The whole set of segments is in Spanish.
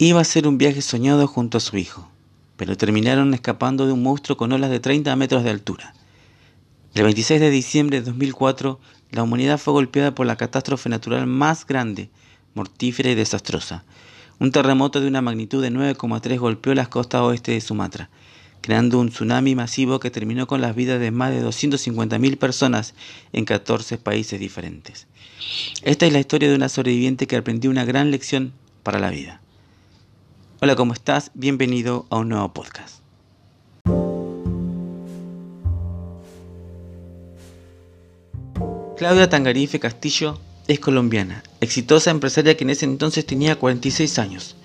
Iba a ser un viaje soñado junto a su hijo, pero terminaron escapando de un monstruo con olas de 30 metros de altura. El 26 de diciembre de 2004, la humanidad fue golpeada por la catástrofe natural más grande, mortífera y desastrosa. Un terremoto de una magnitud de 9,3 golpeó las costas oeste de Sumatra, creando un tsunami masivo que terminó con las vidas de más de 250.000 personas en 14 países diferentes. Esta es la historia de una sobreviviente que aprendió una gran lección para la vida. Hola, ¿cómo estás? Bienvenido a un nuevo podcast. Claudia Tangarife Castillo es colombiana, exitosa empresaria que en ese entonces tenía 46 años.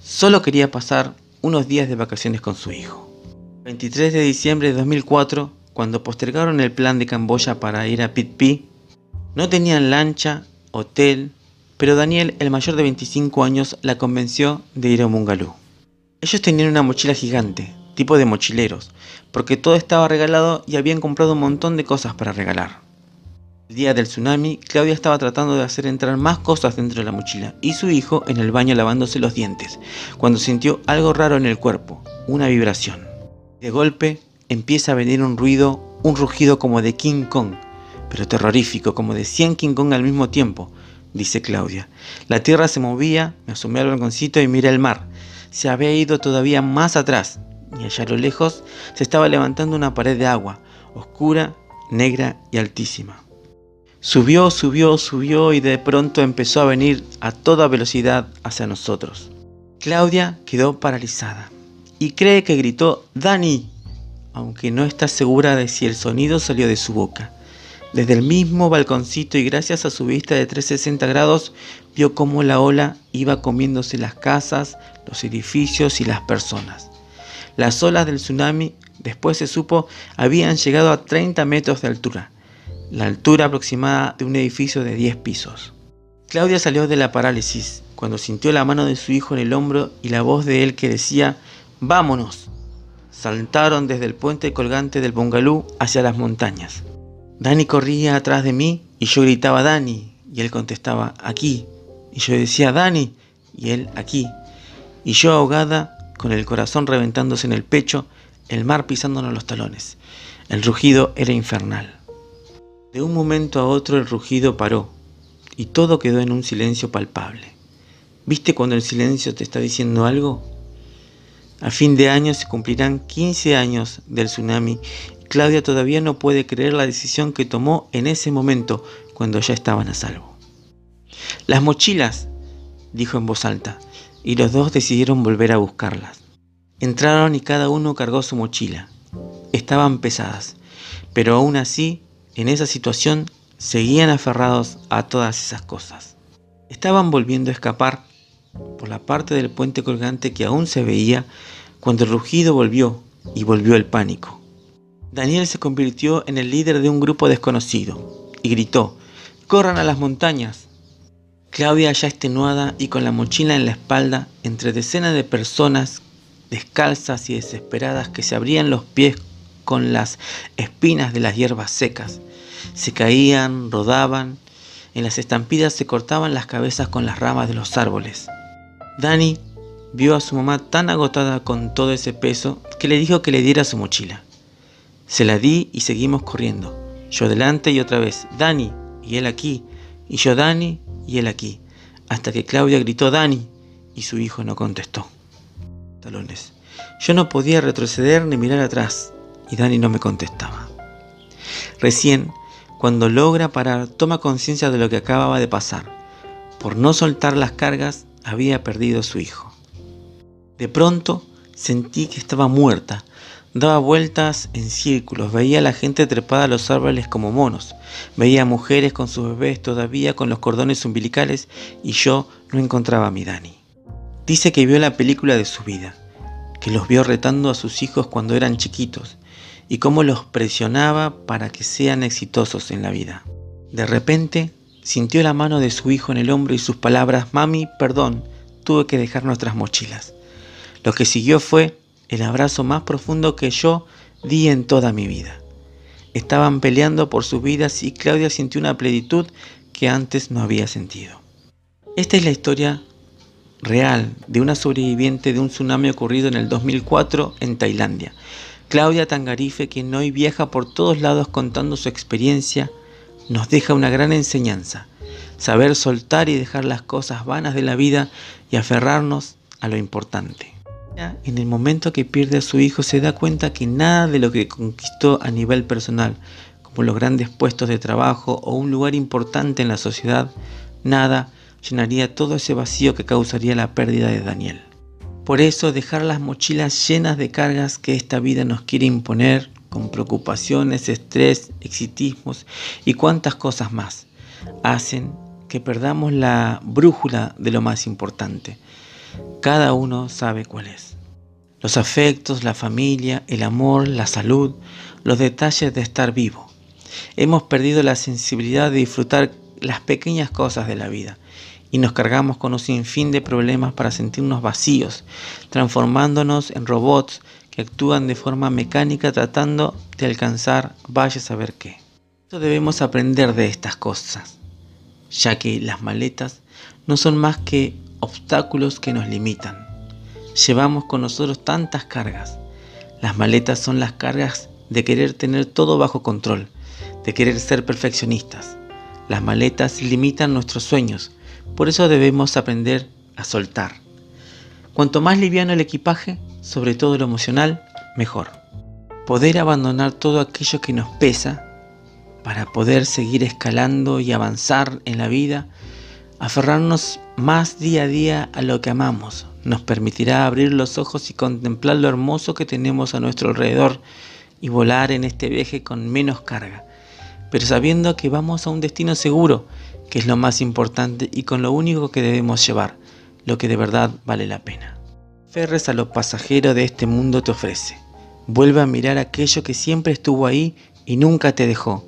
Solo quería pasar unos días de vacaciones con su hijo. 23 de diciembre de 2004, cuando postergaron el plan de Camboya para ir a Pitpi, no tenían lancha, hotel, pero Daniel, el mayor de 25 años, la convenció de ir a Mungalú. Ellos tenían una mochila gigante, tipo de mochileros, porque todo estaba regalado y habían comprado un montón de cosas para regalar. El día del tsunami, Claudia estaba tratando de hacer entrar más cosas dentro de la mochila y su hijo en el baño lavándose los dientes, cuando sintió algo raro en el cuerpo, una vibración. De golpe empieza a venir un ruido, un rugido como de King Kong, pero terrorífico, como de 100 King Kong al mismo tiempo, dice Claudia. La tierra se movía, me asomé al balconcito y miré el mar. Se había ido todavía más atrás, y allá a lo lejos se estaba levantando una pared de agua, oscura, negra y altísima. Subió, subió, subió y de pronto empezó a venir a toda velocidad hacia nosotros. Claudia quedó paralizada y cree que gritó Dani, aunque no está segura de si el sonido salió de su boca. Desde el mismo balconcito y gracias a su vista de 360 grados, vio cómo la ola iba comiéndose las casas, los edificios y las personas. Las olas del tsunami, después se supo, habían llegado a 30 metros de altura, la altura aproximada de un edificio de 10 pisos. Claudia salió de la parálisis cuando sintió la mano de su hijo en el hombro y la voz de él que decía, ¡Vámonos! Saltaron desde el puente colgante del Bungalú hacia las montañas. Dani corría atrás de mí y yo gritaba Dani y él contestaba aquí. Y yo decía Dani y él aquí. Y yo ahogada, con el corazón reventándose en el pecho, el mar pisándonos los talones. El rugido era infernal. De un momento a otro el rugido paró y todo quedó en un silencio palpable. ¿Viste cuando el silencio te está diciendo algo? A fin de año se cumplirán 15 años del tsunami Claudia todavía no puede creer la decisión que tomó en ese momento cuando ya estaban a salvo. Las mochilas, dijo en voz alta, y los dos decidieron volver a buscarlas. Entraron y cada uno cargó su mochila. Estaban pesadas, pero aún así, en esa situación, seguían aferrados a todas esas cosas. Estaban volviendo a escapar por la parte del puente colgante que aún se veía cuando el rugido volvió y volvió el pánico. Daniel se convirtió en el líder de un grupo desconocido y gritó, ¡Corran a las montañas! Claudia, ya extenuada y con la mochila en la espalda, entre decenas de personas descalzas y desesperadas que se abrían los pies con las espinas de las hierbas secas, se caían, rodaban, en las estampidas se cortaban las cabezas con las ramas de los árboles. Dani vio a su mamá tan agotada con todo ese peso que le dijo que le diera su mochila. Se la di y seguimos corriendo. Yo delante y otra vez, Dani, y él aquí, y yo Dani, y él aquí, hasta que Claudia gritó Dani, y su hijo no contestó. Talones. Yo no podía retroceder ni mirar atrás, y Dani no me contestaba. Recién, cuando logra parar, toma conciencia de lo que acababa de pasar. Por no soltar las cargas, había perdido a su hijo. De pronto, sentí que estaba muerta, Daba vueltas en círculos, veía a la gente trepada a los árboles como monos, veía a mujeres con sus bebés todavía con los cordones umbilicales y yo no encontraba a mi Dani. Dice que vio la película de su vida, que los vio retando a sus hijos cuando eran chiquitos y cómo los presionaba para que sean exitosos en la vida. De repente sintió la mano de su hijo en el hombro y sus palabras, Mami, perdón, tuve que dejar nuestras mochilas. Lo que siguió fue el abrazo más profundo que yo di en toda mi vida. Estaban peleando por sus vidas y Claudia sintió una plenitud que antes no había sentido. Esta es la historia real de una sobreviviente de un tsunami ocurrido en el 2004 en Tailandia. Claudia Tangarife, quien hoy viaja por todos lados contando su experiencia, nos deja una gran enseñanza. Saber soltar y dejar las cosas vanas de la vida y aferrarnos a lo importante. En el momento que pierde a su hijo se da cuenta que nada de lo que conquistó a nivel personal, como los grandes puestos de trabajo o un lugar importante en la sociedad, nada llenaría todo ese vacío que causaría la pérdida de Daniel. Por eso dejar las mochilas llenas de cargas que esta vida nos quiere imponer, con preocupaciones, estrés, exitismos y cuantas cosas más, hacen que perdamos la brújula de lo más importante. Cada uno sabe cuál es. Los afectos, la familia, el amor, la salud, los detalles de estar vivo. Hemos perdido la sensibilidad de disfrutar las pequeñas cosas de la vida y nos cargamos con un sinfín de problemas para sentirnos vacíos, transformándonos en robots que actúan de forma mecánica tratando de alcanzar vaya a saber qué. Debemos aprender de estas cosas, ya que las maletas no son más que obstáculos que nos limitan. Llevamos con nosotros tantas cargas. Las maletas son las cargas de querer tener todo bajo control, de querer ser perfeccionistas. Las maletas limitan nuestros sueños, por eso debemos aprender a soltar. Cuanto más liviano el equipaje, sobre todo lo emocional, mejor. Poder abandonar todo aquello que nos pesa para poder seguir escalando y avanzar en la vida, aferrarnos más día a día a lo que amamos, nos permitirá abrir los ojos y contemplar lo hermoso que tenemos a nuestro alrededor y volar en este viaje con menos carga, pero sabiendo que vamos a un destino seguro que es lo más importante y con lo único que debemos llevar, lo que de verdad vale la pena. Ferres a lo pasajero de este mundo te ofrece. Vuelve a mirar aquello que siempre estuvo ahí y nunca te dejó.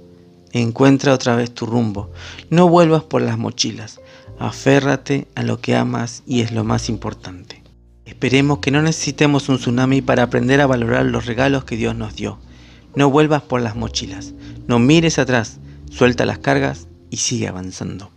Encuentra otra vez tu rumbo. No vuelvas por las mochilas. Aférrate a lo que amas y es lo más importante. Esperemos que no necesitemos un tsunami para aprender a valorar los regalos que Dios nos dio. No vuelvas por las mochilas. No mires atrás. Suelta las cargas y sigue avanzando.